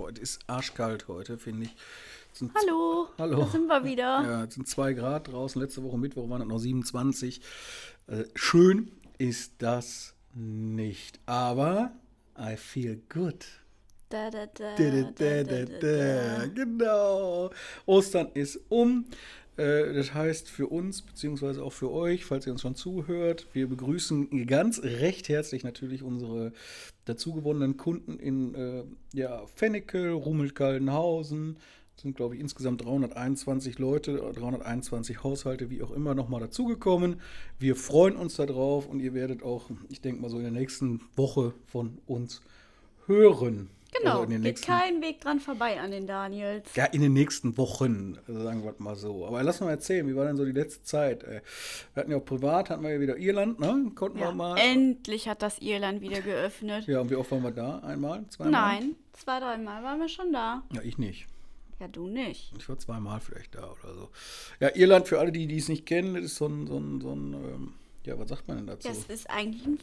Boah, es ist arschkalt heute, finde ich. Hallo, Hallo. da sind wir wieder. Ja, es sind zwei Grad draußen. Letzte Woche Mittwoch waren es noch 27. Äh, schön ist das nicht. Aber I feel good. Da, da, da, Da, da, da, da, da, da, da. da. Genau. Ostern ist um. Äh, Das heißt für uns, beziehungsweise auch für euch, falls ihr uns schon zuhört, wir begrüßen ganz recht herzlich natürlich unsere dazugewonnenen Kunden in äh, ja, Fennekel, Rummelkaldenhausen. Das sind, glaube ich, insgesamt 321 Leute, 321 Haushalte, wie auch immer, nochmal dazugekommen. Wir freuen uns darauf und ihr werdet auch, ich denke mal so in der nächsten Woche von uns hören. Genau, Also in den geht kein Weg dran vorbei an den Daniels. ja, in den nächsten Wochen, also sagen wir mal so. Aber lass mal erzählen, wie war denn so die letzte Zeit? Wir hatten ja auch privat, hatten wir ja wieder Irland, ne? Konnten wir Ja, mal. endlich hat das Irland wieder geöffnet. Ja, und wie oft waren wir da? Einmal? Zweimal? Nein, zwei, dreimal waren wir schon da. Ja, ich nicht. Ja, du nicht. Ich war zweimal vielleicht da oder so. Ja, Irland, für alle, die die es nicht kennen, das ist so ein, so ein, so ein ähm, ja, was sagt man denn dazu? Das ist eigentlich ein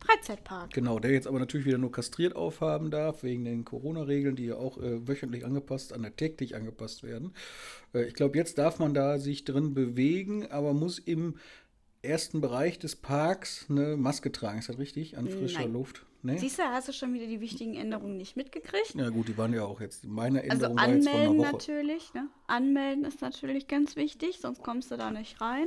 Freizeitpark. Genau, der jetzt aber natürlich wieder nur kastriert aufhaben darf, wegen den Corona-Regeln, die ja auch äh, wöchentlich angepasst, an der täglich angepasst werden. Äh, ich glaube, jetzt darf man da sich drin bewegen, aber muss im ersten Bereich des Parks eine Maske tragen. Ist das richtig? An frischer Nein. Luft? Nee? Siehst du, hast du schon wieder die wichtigen Änderungen nicht mitgekriegt? Ja gut, die waren ja auch jetzt, meine Also Änderung war jetzt von einer anmelden Woche. natürlich. Ne? Anmelden ist natürlich ganz wichtig, sonst kommst du da nicht rein.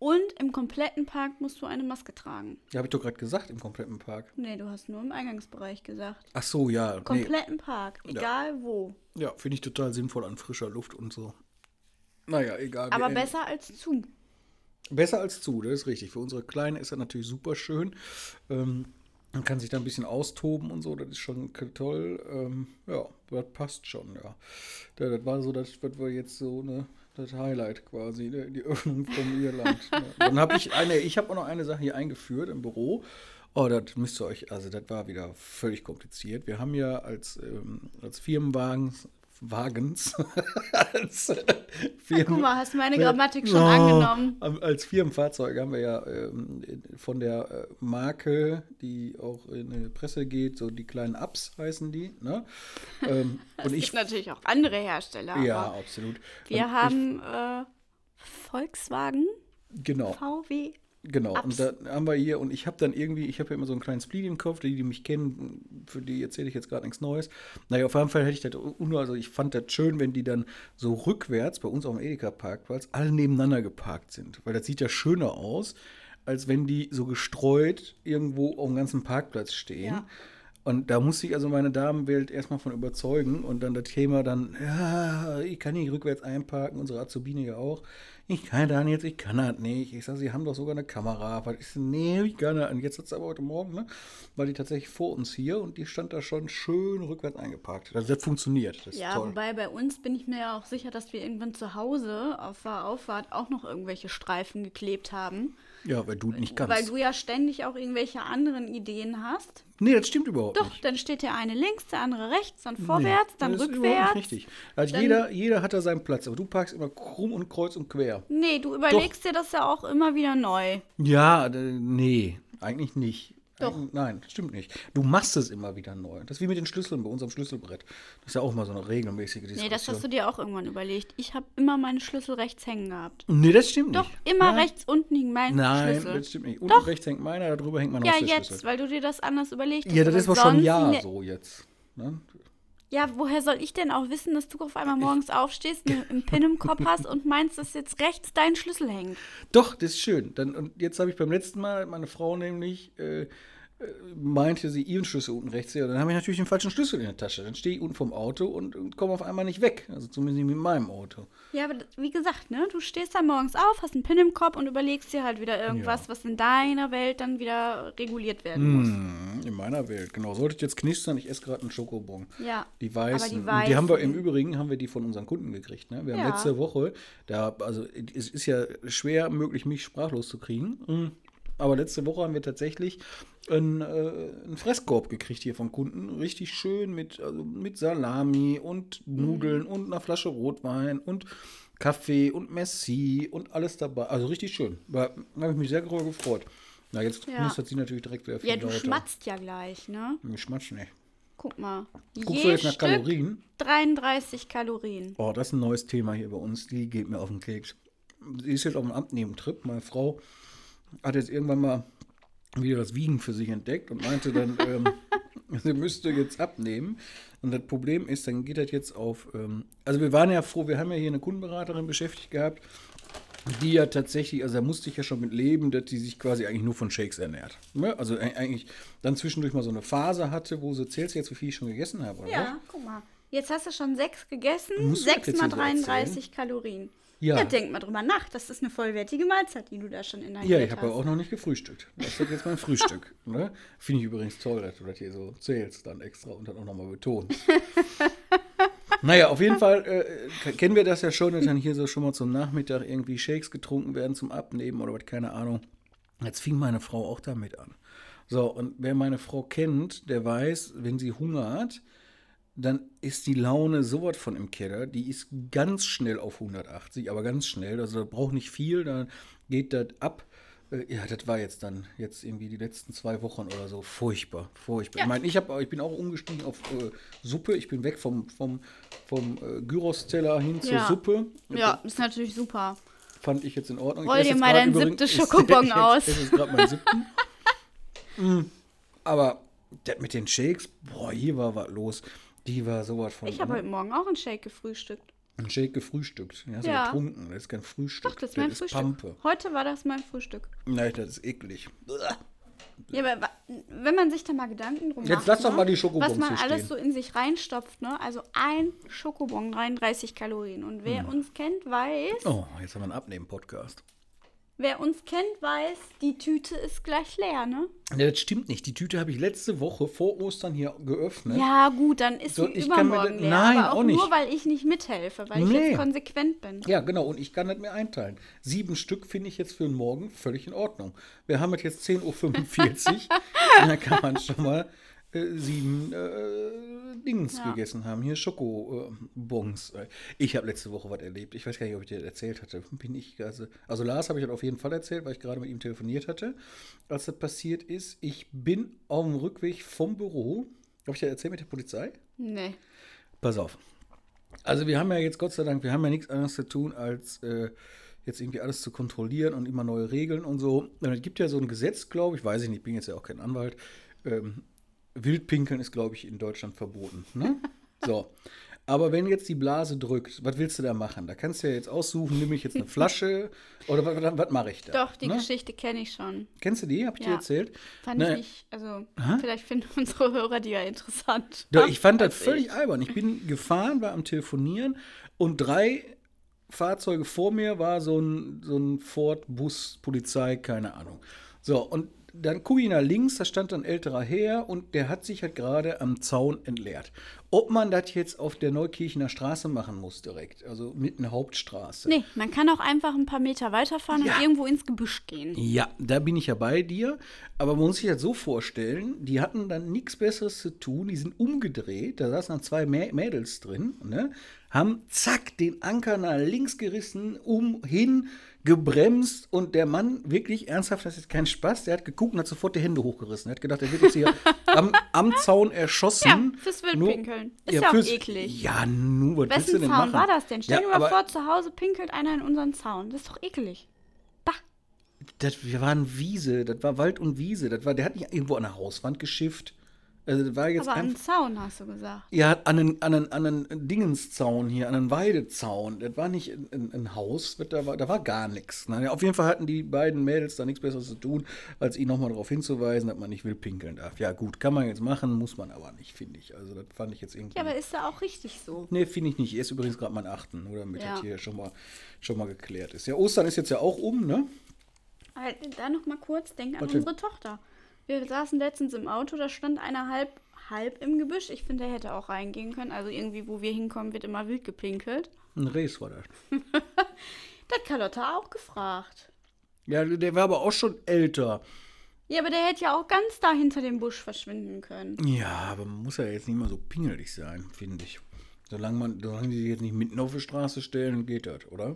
Und im kompletten Park musst du eine Maske tragen. Ja, habe ich doch gerade gesagt, im kompletten Park. Nee, du hast nur im Eingangsbereich gesagt. Ach so, ja. Nee. Kompletten Park, egal wo. Ja, finde ich total sinnvoll an frischer Luft und so. Naja, egal. Aber besser als zu. Besser als zu, das ist richtig. Für unsere Kleine ist das natürlich super schön. Ähm, man kann sich da ein bisschen austoben und so, das ist schon toll. Ähm, ja, das passt schon, ja. Da- Das war so, das was wir jetzt so, ne, das Highlight quasi, ne, die Öffnung von Irland. ne. Dann habe ich eine, ich habe auch noch eine Sache hier eingeführt im Büro. Oh, das müsst ihr euch, also das war wieder völlig kompliziert. Wir haben ja als, ähm, als Firmenwagen, Wagens, als Firmen, Guck mal, hast meine. Grammatik schon Oh, angenommen. Als Firmenfahrzeug haben wir ja ähm, von der äh, Marke, die auch in die Presse geht, so die kleinen Ups heißen die. Ne? Ähm, und Es ich, gibt natürlich auch andere Hersteller. ja, absolut. wir und haben äh, Volkswagen, Ich, genau. VW. Genau, Ups. und da haben wir hier, und ich habe dann irgendwie, ich habe ja immer so einen kleinen Spleen im Kopf, die, die mich kennen, für die erzähle ich jetzt gerade nichts Neues. Naja, auf jeden Fall hätte ich das, also ich fand das schön, wenn die dann so rückwärts bei uns auf dem Edeka-Parkplatz alle nebeneinander geparkt sind. Weil das sieht ja schöner aus, als wenn die so gestreut irgendwo auf dem ganzen Parkplatz stehen. Ja. Und da musste ich also meine Damenwelt erstmal von überzeugen und dann das Thema dann, ja, ich kann nicht rückwärts einparken, unsere Azubine ja auch. Ich kann da jetzt, ich kann das nicht. Ich sage, sie haben doch sogar eine Kamera. Was ist denn? Nee, ich kann das. Und jetzt sie aber heute Morgen, ne, war die tatsächlich vor uns hier und die stand da schon schön rückwärts eingeparkt. Also das funktioniert, das ist Ja, wobei bei uns bin ich mir ja auch sicher, dass wir irgendwann zu Hause auf der Auffahrt auch noch irgendwelche Streifen geklebt haben. Ja, weil du nicht kannst. Weil du ja ständig auch irgendwelche anderen Ideen hast. nee, das stimmt überhaupt Doch, nicht. dann steht der eine links, der andere rechts, dann vorwärts, Nee, dann das ist überhaupt rückwärts. Nicht richtig. Also Dann- jeder, jeder hat da seinen Platz, aber du parkst immer krumm und kreuz und quer. Nee, du überlegst dir das ja auch immer wieder neu. Ja, nee, eigentlich nicht. Doch. Nein, stimmt nicht. Du machst es immer wieder neu. Das ist wie mit den Schlüsseln bei unserem Schlüsselbrett. Das ist ja auch mal so eine regelmäßige Diskussion. Nee, das hast du dir auch irgendwann überlegt. Ich habe immer meine Schlüssel rechts hängen gehabt. Nee, das stimmt Doch, nicht. immer Nein. rechts unten hing mein Nein, Schlüssel. das stimmt nicht. Unten Doch. rechts hängt meiner, darüber hängt mein Ja, jetzt, weil du dir das anders überlegt hast. Ja, das ist aber schon ein Jahr so jetzt. Ne? Ja, woher soll ich denn auch wissen, dass du auf einmal morgens aufstehst, ne- einen Pin im Kopf hast und meinst, dass jetzt rechts dein Schlüssel hängt? Doch, das ist schön. Dann, und jetzt habe ich beim letzten Mal, meine Frau nämlich, äh, äh, meinte sie ihren Schlüssel unten rechts her. Dann habe ich natürlich den falschen Schlüssel in der Tasche. Dann stehe ich unten vom Auto und, und komme auf einmal nicht weg. Also zumindest nicht mit meinem Auto. Ja, aber wie gesagt, ne, du stehst dann morgens auf, hast einen Pin im Kopf und überlegst dir halt wieder irgendwas, was in deiner Welt dann wieder reguliert werden muss. Hm, in meiner Welt, genau. Solltet jetzt knistern, ich esse gerade einen Schokobon. Ja, Die aber weißen. die Und die haben wir im weißen. Übrigen haben wir die von unseren Kunden gekriegt. Ne? Wir haben Ja. letzte Woche, da, also es ist ja schwer möglich, mich sprachlos zu kriegen. Mm. Aber letzte Woche haben wir tatsächlich einen, äh, einen Fresskorb gekriegt hier vom Kunden. Richtig schön mit, also mit Salami und Nudeln und einer Flasche Rotwein und Kaffee und Messi und alles dabei. Also richtig schön. Da habe ich mich sehr darüber gefreut. Na, jetzt Ja. knistert sie natürlich direkt wieder viel Ja, du lauter. schmatzt ja gleich, ne? Ich schmatsch nicht. Guck mal. Guckst du jetzt nach Stück Kalorien? 33 Kalorien. Oh, das ist ein neues Thema hier bei uns. Die geht mir auf den Keks. Sie ist jetzt auf einem Abnehmtrip. Meine Frau hat jetzt irgendwann mal wieder das Wiegen für sich entdeckt und meinte dann, ähm, sie müsste jetzt abnehmen. Und das Problem ist, dann geht das jetzt auf. Ähm, also, wir waren ja froh, wir haben ja hier eine Kundenberaterin beschäftigt gehabt, die ja tatsächlich, also da musste ich ja schon mit leben, dass die sich quasi eigentlich nur von Shakes ernährt. Ne? Also, e- eigentlich dann zwischendurch mal so eine Phase hatte, wo sie zählst du jetzt, wie viel ich schon gegessen habe, oder? Ja, guck mal. Jetzt hast du schon sechs gegessen, sechs mal hier so 33 Kalorien. Ja. ja, denk mal drüber nach. Das ist eine vollwertige Mahlzeit, die du da schon in deinem Ja, ich habe ja auch noch nicht gefrühstückt. Das ist jetzt mein Frühstück. Ne? Finde ich übrigens toll, dass du das hier so zählst, dann extra und dann auch nochmal betonst. naja, auf jeden Fall äh, kennen wir das ja schon, dass dann hier so schon mal zum Nachmittag irgendwie Shakes getrunken werden zum Abnehmen oder was, keine Ahnung. Jetzt fing meine Frau auch damit an. So, und wer meine Frau kennt, der weiß, wenn sie Hunger hat, dann ist die Laune sowas von im Keller. Die ist ganz schnell auf 180, aber ganz schnell. Also da braucht nicht viel, dann geht das ab. Äh, Ja, das war jetzt dann jetzt irgendwie die letzten zwei Wochen oder so furchtbar, furchtbar. Ja. Ich meine, ich, hab, ich bin auch umgestiegen auf äh, Suppe. Ich bin weg vom, vom, vom äh, Gyros-Teller hin zur Ja. Suppe. Ja, ist natürlich super. Fand ich jetzt in Ordnung. Roll dir mal dein siebtes Schokobon ich- aus. Ich esse jetzt gerade meinen siebten. Mm, Aber das mit den Shakes, boah, hier war was los. Die war sowas von. Ich habe heute Morgen auch einen Shake gefrühstückt. einen Shake gefrühstückt. Ja, so Ja. getrunken. Das ist kein Frühstück. Doch, das ist mein ist Frühstück. Pampe. Heute war das mein Frühstück. Nein, das ist eklig. Ja, aber wenn man sich da mal Gedanken drum Jetzt macht, lass doch ne, mal die Schokobons was man alles so in sich reinstopft, ne? Also ein Schokobon, 33 Kalorien. Und wer uns kennt, weiß, Oh, jetzt haben wir einen Abnehmen-Podcast. Wer uns kennt, weiß, die Tüte ist gleich leer, ne? Ja, das stimmt nicht. Die Tüte habe ich letzte Woche vor Ostern hier geöffnet. Ja, gut, dann ist So, sie ich mir übermorgen das- leer. Nein, aber auch, auch nicht. nur, weil ich nicht mithelfe, weil ich Nee. jetzt konsequent bin. Ja, genau. Und ich kann das mir einteilen. Sieben Stück finde ich jetzt für den Morgen völlig in Ordnung. Wir haben jetzt 10.45 Uhr. und dann kann man schon mal äh, sieben äh, Dings Ja. gegessen haben. Hier Schokobons. ich habe letzte Woche was erlebt. Ich weiß gar nicht, ob ich dir das erzählt hatte. Bin ich also, also Lars habe ich das auf jeden Fall erzählt, weil ich gerade mit ihm telefoniert hatte, als das passiert ist. Ich bin auf dem Rückweg vom Büro. Habe ich dir erzählt mit der Polizei? Nee. Pass auf. Also wir haben ja jetzt Gott sei Dank, wir haben ja nichts anderes zu tun, als äh, jetzt irgendwie alles zu kontrollieren und immer neue Regeln und so. Und es gibt ja so ein Gesetz, glaube ich, weiß ich nicht, ich bin jetzt ja auch kein Anwalt. Ähm, Wildpinkeln ist, glaube ich, in Deutschland verboten. Ne? so. Aber wenn jetzt die Blase drückt, was willst du da machen? Da kannst du ja jetzt aussuchen, nehme ich jetzt eine Flasche oder was, was, was mache ich da? Doch, die ne? Geschichte kenne ich schon. Kennst du die? Hab ich dir Ja. erzählt? Fand Ne, ich nicht, also vielleicht finden unsere Hörer die ja interessant. Doch, ich fand das völlig ich. albern. Ich bin gefahren, war am Telefonieren und drei Fahrzeuge vor mir war so ein, so ein Ford, Bus, Polizei, keine Ahnung. So, und dann gucke ich nach links, da stand ein älterer Herr und der hat sich halt gerade am Zaun entleert. Ob man das jetzt auf der Neukirchener Straße machen muss direkt, also mitten Hauptstraße. Nee, man kann auch einfach ein paar Meter weiterfahren Ja. und irgendwo ins Gebüsch gehen. Ja, da bin ich ja bei dir. Aber man muss sich das so vorstellen, die hatten dann nichts Besseres zu tun. Die sind umgedreht, da saßen dann zwei Mä Mädels drin, ne? Haben zack den Anker nach links gerissen, um, hin, gebremst und der Mann wirklich ernsthaft, das ist kein Spaß, der hat geguckt und hat sofort die Hände hochgerissen. Er hat gedacht, er wird jetzt hier am, am Zaun erschossen. Ja, fürs Wildpinkeln. Ist ja auch fürs- eklig. Ja, nur, was willst du Wessen denn Zaun machen? war das denn? Stell Ja, dir mal vor, zu Hause pinkelt einer in unseren Zaun. Das ist doch ekelig. Bah. Das wir waren Wiese, das war Wald und Wiese. Das war, der hat nicht irgendwo an der Hauswand geschifft. Also das war jetzt Aber einfach. am Zaun hast du gesagt. Ja, an einen, an einen, an einen Dingenszaun hier, an einen Weidezaun. Das war nicht ein, ein, Haus, da war, da war gar nichts. Ne? Auf jeden Fall hatten die beiden Mädels da nichts Besseres zu tun, als ihn nochmal darauf hinzuweisen, dass man nicht will pinkeln darf. Ja, gut, kann man jetzt machen, muss man aber nicht, finde ich. Also, das fand ich jetzt irgendwie. Ja, aber ist ja auch richtig so. Nee, finde ich nicht. Er ist übrigens gerade mein Achten, nur damit Ja. das hier schon mal, schon mal geklärt ist. Ja, Ostern ist jetzt ja auch um, ne? Aber da noch mal kurz, denk an Warte. unsere Tochter. Wir saßen letztens im Auto, da stand einer halb, halb im Gebüsch. Ich finde, der hätte auch reingehen können. Also irgendwie, wo wir hinkommen, wird immer wild gepinkelt. Ein Res war das. Da hat Carlotta auch gefragt. Ja, der war aber auch schon älter. Ja, aber der hätte ja auch ganz da hinter dem Busch verschwinden können. Ja, aber man muss ja jetzt nicht mal so pingelig sein, finde ich. Solange man, solange die sich jetzt nicht mitten auf die Straße stellen, geht das, oder?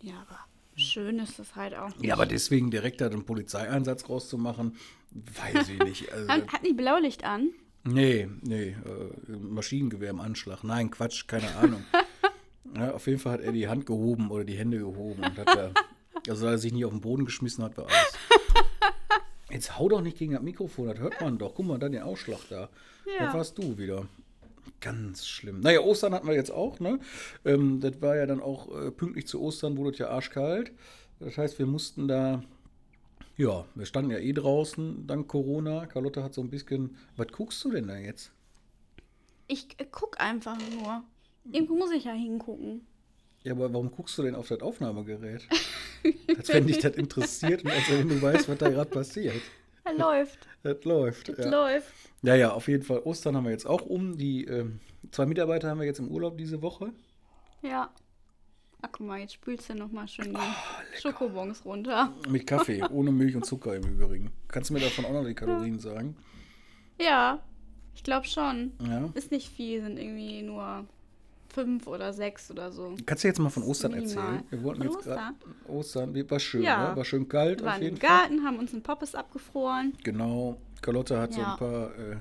Ja, aber schön ist das halt auch. Ja, aber deswegen direkt da einen Polizeieinsatz rauszumachen, weiß ich nicht. Also, Hat, hat die Blaulicht an? Nee, nee, äh, Maschinengewehr im Anschlag. Nein, Quatsch, keine Ahnung. ja, auf jeden Fall hat er die Hand gehoben oder die Hände gehoben und hat da, also da er sich nicht auf den Boden geschmissen hat, war alles. Jetzt hau doch nicht gegen das Mikrofon, das hört man doch. Guck mal, da den Ausschlag da. Ja. Das warst du wieder. Ganz schlimm. Naja, Ostern hatten wir jetzt auch, ne? Ähm, das war ja dann auch äh, pünktlich zu Ostern, wurde es ja arschkalt. Das heißt, wir mussten da, ja, wir standen ja eh draußen, dank Corona. Carlotta hat so ein bisschen, was guckst du denn da jetzt? Ich äh, guck einfach nur. Irgendwo muss ich ja hingucken. Ja, aber warum guckst du denn auf das Aufnahmegerät? als wenn dich das interessiert und als wenn du weißt, was da gerade passiert. Er läuft. Das läuft. Es ja. läuft. ja, ja, auf jeden Fall. Ostern haben wir jetzt auch um. Die ähm, zwei Mitarbeiter haben wir jetzt im Urlaub diese Woche. Ja. Ach, guck mal, jetzt spülst du nochmal schön die Ah, Schokobons runter. Mit Kaffee, ohne Milch und Zucker im Übrigen. Kannst du mir davon auch noch die Kalorien sagen? Ja, ich glaube schon. Ja. Ist nicht viel, sind irgendwie nur fünf oder sechs oder so. Kannst du jetzt mal von Ostern Minimal. erzählen? Wir wollten Von jetzt gerade Ostern? Ostern. War schön, Ja. ne? War schön kalt Wir waren im Fall. Garten, haben uns einen Poppes abgefroren. Genau. Carlotta hat so Ja. ein paar äh,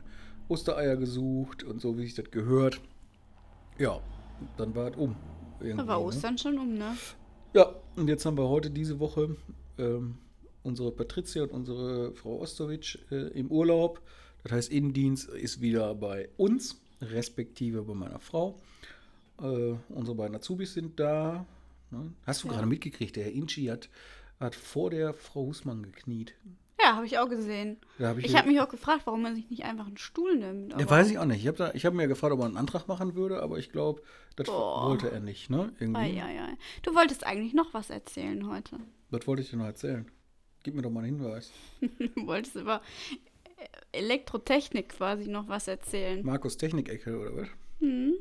Ostereier gesucht und so, wie sich das gehört. Ja, dann war es um. Da irgendwie, war ne? Ostern schon um, ne? Ja, und jetzt haben wir heute diese Woche ähm, unsere Patricia und unsere Frau Ostowitsch äh, im Urlaub. Das heißt, Innendienst ist wieder bei uns, respektive bei meiner Frau. Äh, unsere beiden Azubis sind da. Ne? Hast du Ja. gerade mitgekriegt, der Herr Inchi hat, hat vor der Frau Husmann gekniet. Ja, habe ich auch gesehen. Hab ich Ich habe mich auch gefragt, warum man sich nicht einfach einen Stuhl nimmt. ja, weiß ich auch nicht. Ich habe hab mir gefragt, ob er einen Antrag machen würde, aber ich glaube, das Boah. wollte er nicht. Ne? Irgendwie. Ei, ei, ei. Du wolltest eigentlich noch was erzählen heute. Was wollte ich dir noch erzählen? Gib mir doch mal einen Hinweis. Du wolltest über äh, Elektrotechnik quasi noch was erzählen. Markus Technikecke oder was? Hm.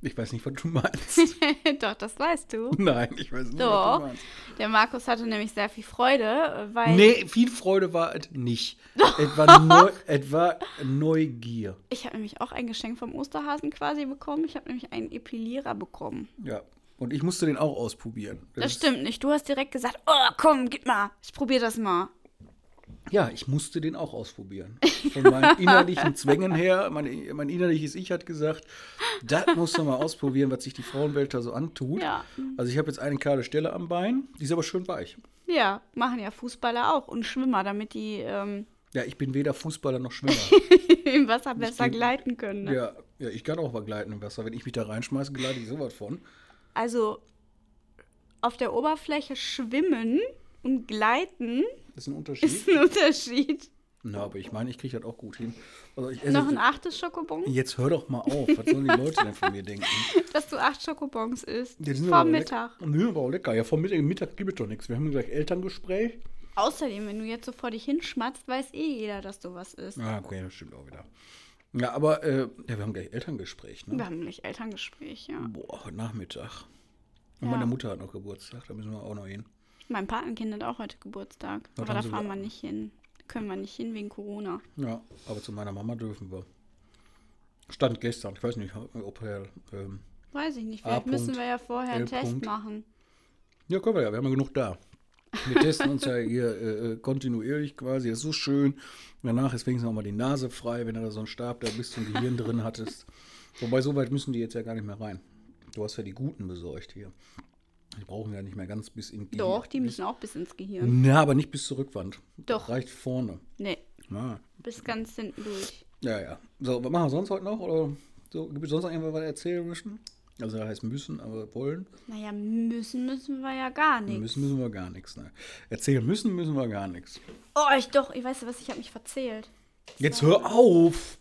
Ich weiß nicht, was du meinst. Doch, das weißt du. Nein, ich weiß nicht, was Doch. du meinst. Der Markus hatte nämlich sehr viel Freude, weil Nee, viel Freude war es nicht. es, war neu, es war Neugier. ich habe nämlich auch ein Geschenk vom Osterhasen quasi bekommen. Ich habe nämlich einen Epilierer bekommen. Ja. Und ich musste den auch ausprobieren. Das ist- stimmt nicht. Du hast direkt gesagt, oh, komm, gib mal. Ich probiere das mal. Ja, ich musste den auch ausprobieren. Von meinen innerlichen Zwängen her, mein, mein innerliches Ich hat gesagt, das musst du mal ausprobieren, was sich die Frauenwelt da so antut. Ja. Also ich habe jetzt eine kahle Stelle am Bein, die ist aber schön weich. Ja, machen ja Fußballer auch und Schwimmer, damit die ähm, Ja, ich bin weder Fußballer noch Schwimmer. im Wasser besser bin- gleiten können. Ne? ja, ja, ich kann auch mal gleiten im Wasser. Wenn ich mich da reinschmeiße, gleite ich sowas von. Also auf der Oberfläche schwimmen und gleiten ist ein Unterschied. ist ein Unterschied. Na, aber ich meine, ich kriege das auch gut hin. Also ich esse Noch ein achtes Schokobon, Jetzt hör doch mal auf. Was sollen die Leute denn von mir denken? dass du acht Schokobons isst. Die sind Vor aber Mittag. Lecker. Nö, aber auch lecker. Ja, vom Mittag, Mittag gibt es doch nichts. Wir haben gleich Elterngespräch. Außerdem, wenn du jetzt so vor dich hinschmatzt, weiß eh jeder, dass du was isst. Ah, okay, das stimmt auch wieder. Ja, aber äh, ja, wir haben gleich Elterngespräch, Wir ne? haben gleich Elterngespräch, ja. Boah, heute Nachmittag. Und Ja. meine Mutter hat noch Geburtstag, da müssen wir auch noch hin. Mein Patenkind hat auch heute Geburtstag. Was aber da fahren wir nicht hin. Können wir nicht hin wegen Corona. Ja, aber zu meiner Mama dürfen wir. Stand gestern, ich weiß nicht, ob er. Ähm, Weiß ich nicht. Vielleicht müssen wir ja vorher einen. Test machen. ja, können wir ja, wir haben ja genug da. Wir testen uns ja hier äh, äh, kontinuierlich quasi, das ist so schön. Danach ist wenigstens auch mal die Nase frei, wenn du da so einen Stab da bis zum Gehirn drin hattest. Wobei, so weit müssen die jetzt ja gar nicht mehr rein. Du hast ja die Guten besorgt hier. Die brauchen ja nicht mehr ganz bis in die. Doch, die bis, müssen auch bis ins Gehirn. Na, aber nicht bis zur Rückwand. Doch. Das reicht vorne. Nee, Ah. bis ganz hinten durch. Ja, ja. So, was machen wir sonst heute noch? Oder so, gibt es sonst noch irgendwas, was wir erzählen müssen? Also, das heißt müssen, aber wollen. Naja, müssen müssen wir ja gar nichts. Müssen müssen wir gar nichts. Ne? Erzählen müssen müssen wir gar nichts. Oh, ich doch, ich weiß was, ich habe mich verzählt. Jetzt hör auf!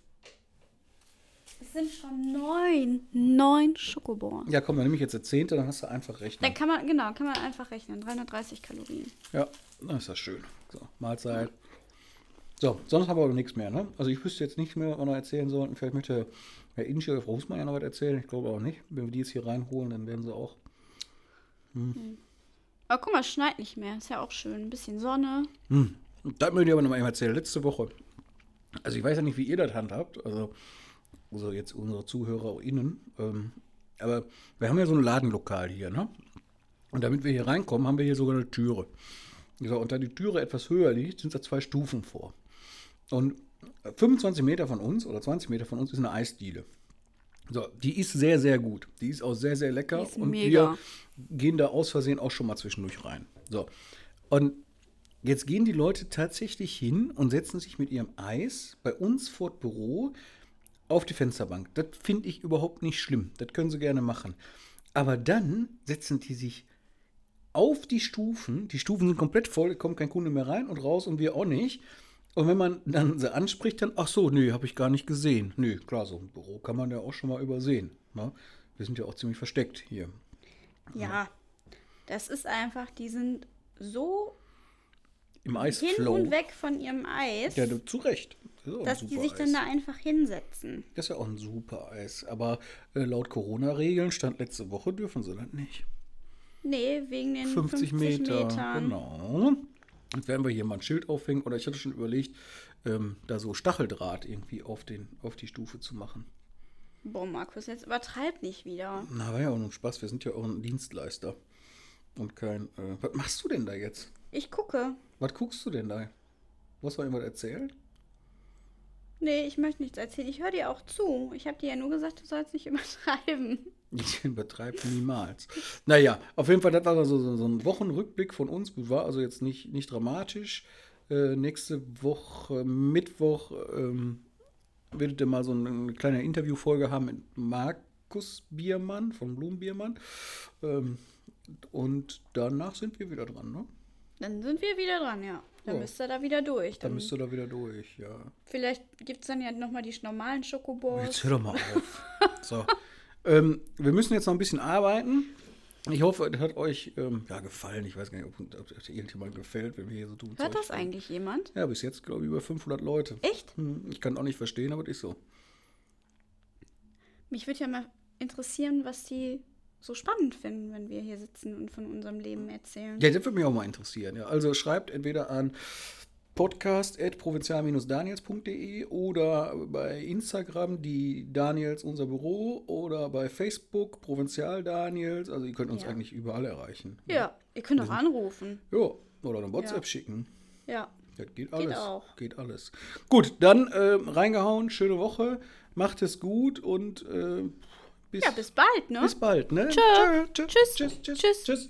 Es sind schon neun. Neun Schokobons. Ja, komm, dann nehme ich jetzt der zehnte, dann hast du einfach rechnen. kann man, genau, kann man einfach rechnen. 330 Kalorien. Ja, dann ist das schön. So, Mahlzeit. So, sonst haben wir aber nichts mehr, ne? Also ich wüsste jetzt nicht mehr, was wir noch erzählen sollten. Vielleicht möchte Herr Inchi oder Frau Husmann ja noch was erzählen. Ich glaube auch nicht. Wenn wir die jetzt hier reinholen, dann werden sie auch. Aber guck mal, es schneit nicht mehr. Ist ja auch schön. Ein bisschen Sonne. Hm. Das möchte ich aber noch mal eben erzählen. Letzte Woche. Also ich weiß ja nicht, wie ihr das handhabt. Also, also jetzt unsere ZuhörerInnen. Ähm, aber wir haben ja so ein Ladenlokal hier, ne? Und damit wir hier reinkommen, haben wir hier sogar eine Türe. So, und da die Türe etwas höher liegt, sind da zwei Stufen vor. Und 25 Meter von uns oder 20 Meter von uns ist eine Eisdiele. So, die ist sehr, sehr gut. Die ist auch sehr, sehr lecker. Und mega. wir gehen da aus Versehen auch schon mal zwischendurch rein. So. Und jetzt gehen die Leute tatsächlich hin und setzen sich mit ihrem Eis bei uns vor das Büro auf die Fensterbank. Das finde ich überhaupt nicht schlimm. Das können sie gerne machen. Aber dann setzen die sich auf die Stufen. Die Stufen sind komplett voll, kommt kein Kunde mehr rein und raus und wir auch nicht. Und wenn man dann sie anspricht, dann, ach so, nee, habe ich gar nicht gesehen. Nee, klar, so ein Büro kann man ja auch schon mal übersehen. Ne? Wir sind ja auch ziemlich versteckt hier. Ja, das ist einfach, die sind so Im hin Eisflow. und weg von ihrem Eis, Ja, du, zu Recht. Das dass die sich dann Eis. da einfach hinsetzen. Das ist ja auch ein super Eis. Aber äh, laut Corona-Regeln stand letzte Woche, dürfen sie das nicht. Nee, wegen den 50, 50, Meter. Metern. Genau. Jetzt werden wir hier mal ein Schild aufhängen. Oder ich hatte schon überlegt, ähm, da so Stacheldraht irgendwie auf, den, auf die Stufe zu machen. Boah, Markus, jetzt übertreib nicht wieder. Na, war ja auch nur Spaß. Wir sind ja auch ein Dienstleister. Und kein. Äh, was machst du denn da jetzt? Ich gucke. Was guckst du denn da? Was war jemand erzählt? Nee, ich möchte nichts erzählen. Ich höre dir auch zu. Ich habe dir ja nur gesagt, du sollst nicht übertreiben. Ich übertreibe niemals. Naja, auf jeden Fall, das war so, so, ein Wochenrückblick von uns. War also jetzt nicht, nicht dramatisch. Äh, nächste Woche, Mittwoch, ähm, werdet ihr mal so eine, eine kleine Interviewfolge haben mit Markus Biermann von Blumenbiermann. Ähm, und danach sind wir wieder dran, ne? Dann sind wir wieder dran, ja. Dann Ja. bist du da wieder durch. Dann Dann bist du da wieder durch, ja. vielleicht gibt es dann ja nochmal die normalen Schokoballs. Jetzt hör doch mal auf. so. ähm, wir müssen jetzt noch ein bisschen arbeiten. Ich hoffe, es hat euch ähm, ja, gefallen. Ich weiß gar nicht, ob, ob, ob irgendjemand gefällt, wenn wir hier so tun. Hört das eigentlich jemand? Ja, bis jetzt, glaube ich, über 500 Leute. Echt? Hm, Ich kann auch nicht verstehen, aber das ist so. Mich würde ja mal interessieren, was die so spannend finden, wenn wir hier sitzen und von unserem Leben erzählen. Ja, das würde mich auch mal interessieren. Ja. Also schreibt entweder an podcast.provinzial-daniels.de oder bei Instagram die Daniels unser Büro oder bei Facebook Provinzial Daniels. Also ihr könnt uns Ja. eigentlich überall erreichen. Ja, ihr könnt auch anrufen. Ja, oder eine WhatsApp Ja. schicken. Ja. Das geht alles. auch. Geht alles. Gut, dann äh, reingehauen, schöne Woche, macht es gut und äh, bis, Ja, bis bald, ne? bis bald. Ne? Tschö. Tschö, tschö, Tschüss. Tschüss. Tschüss. Tschüss. Tschüss.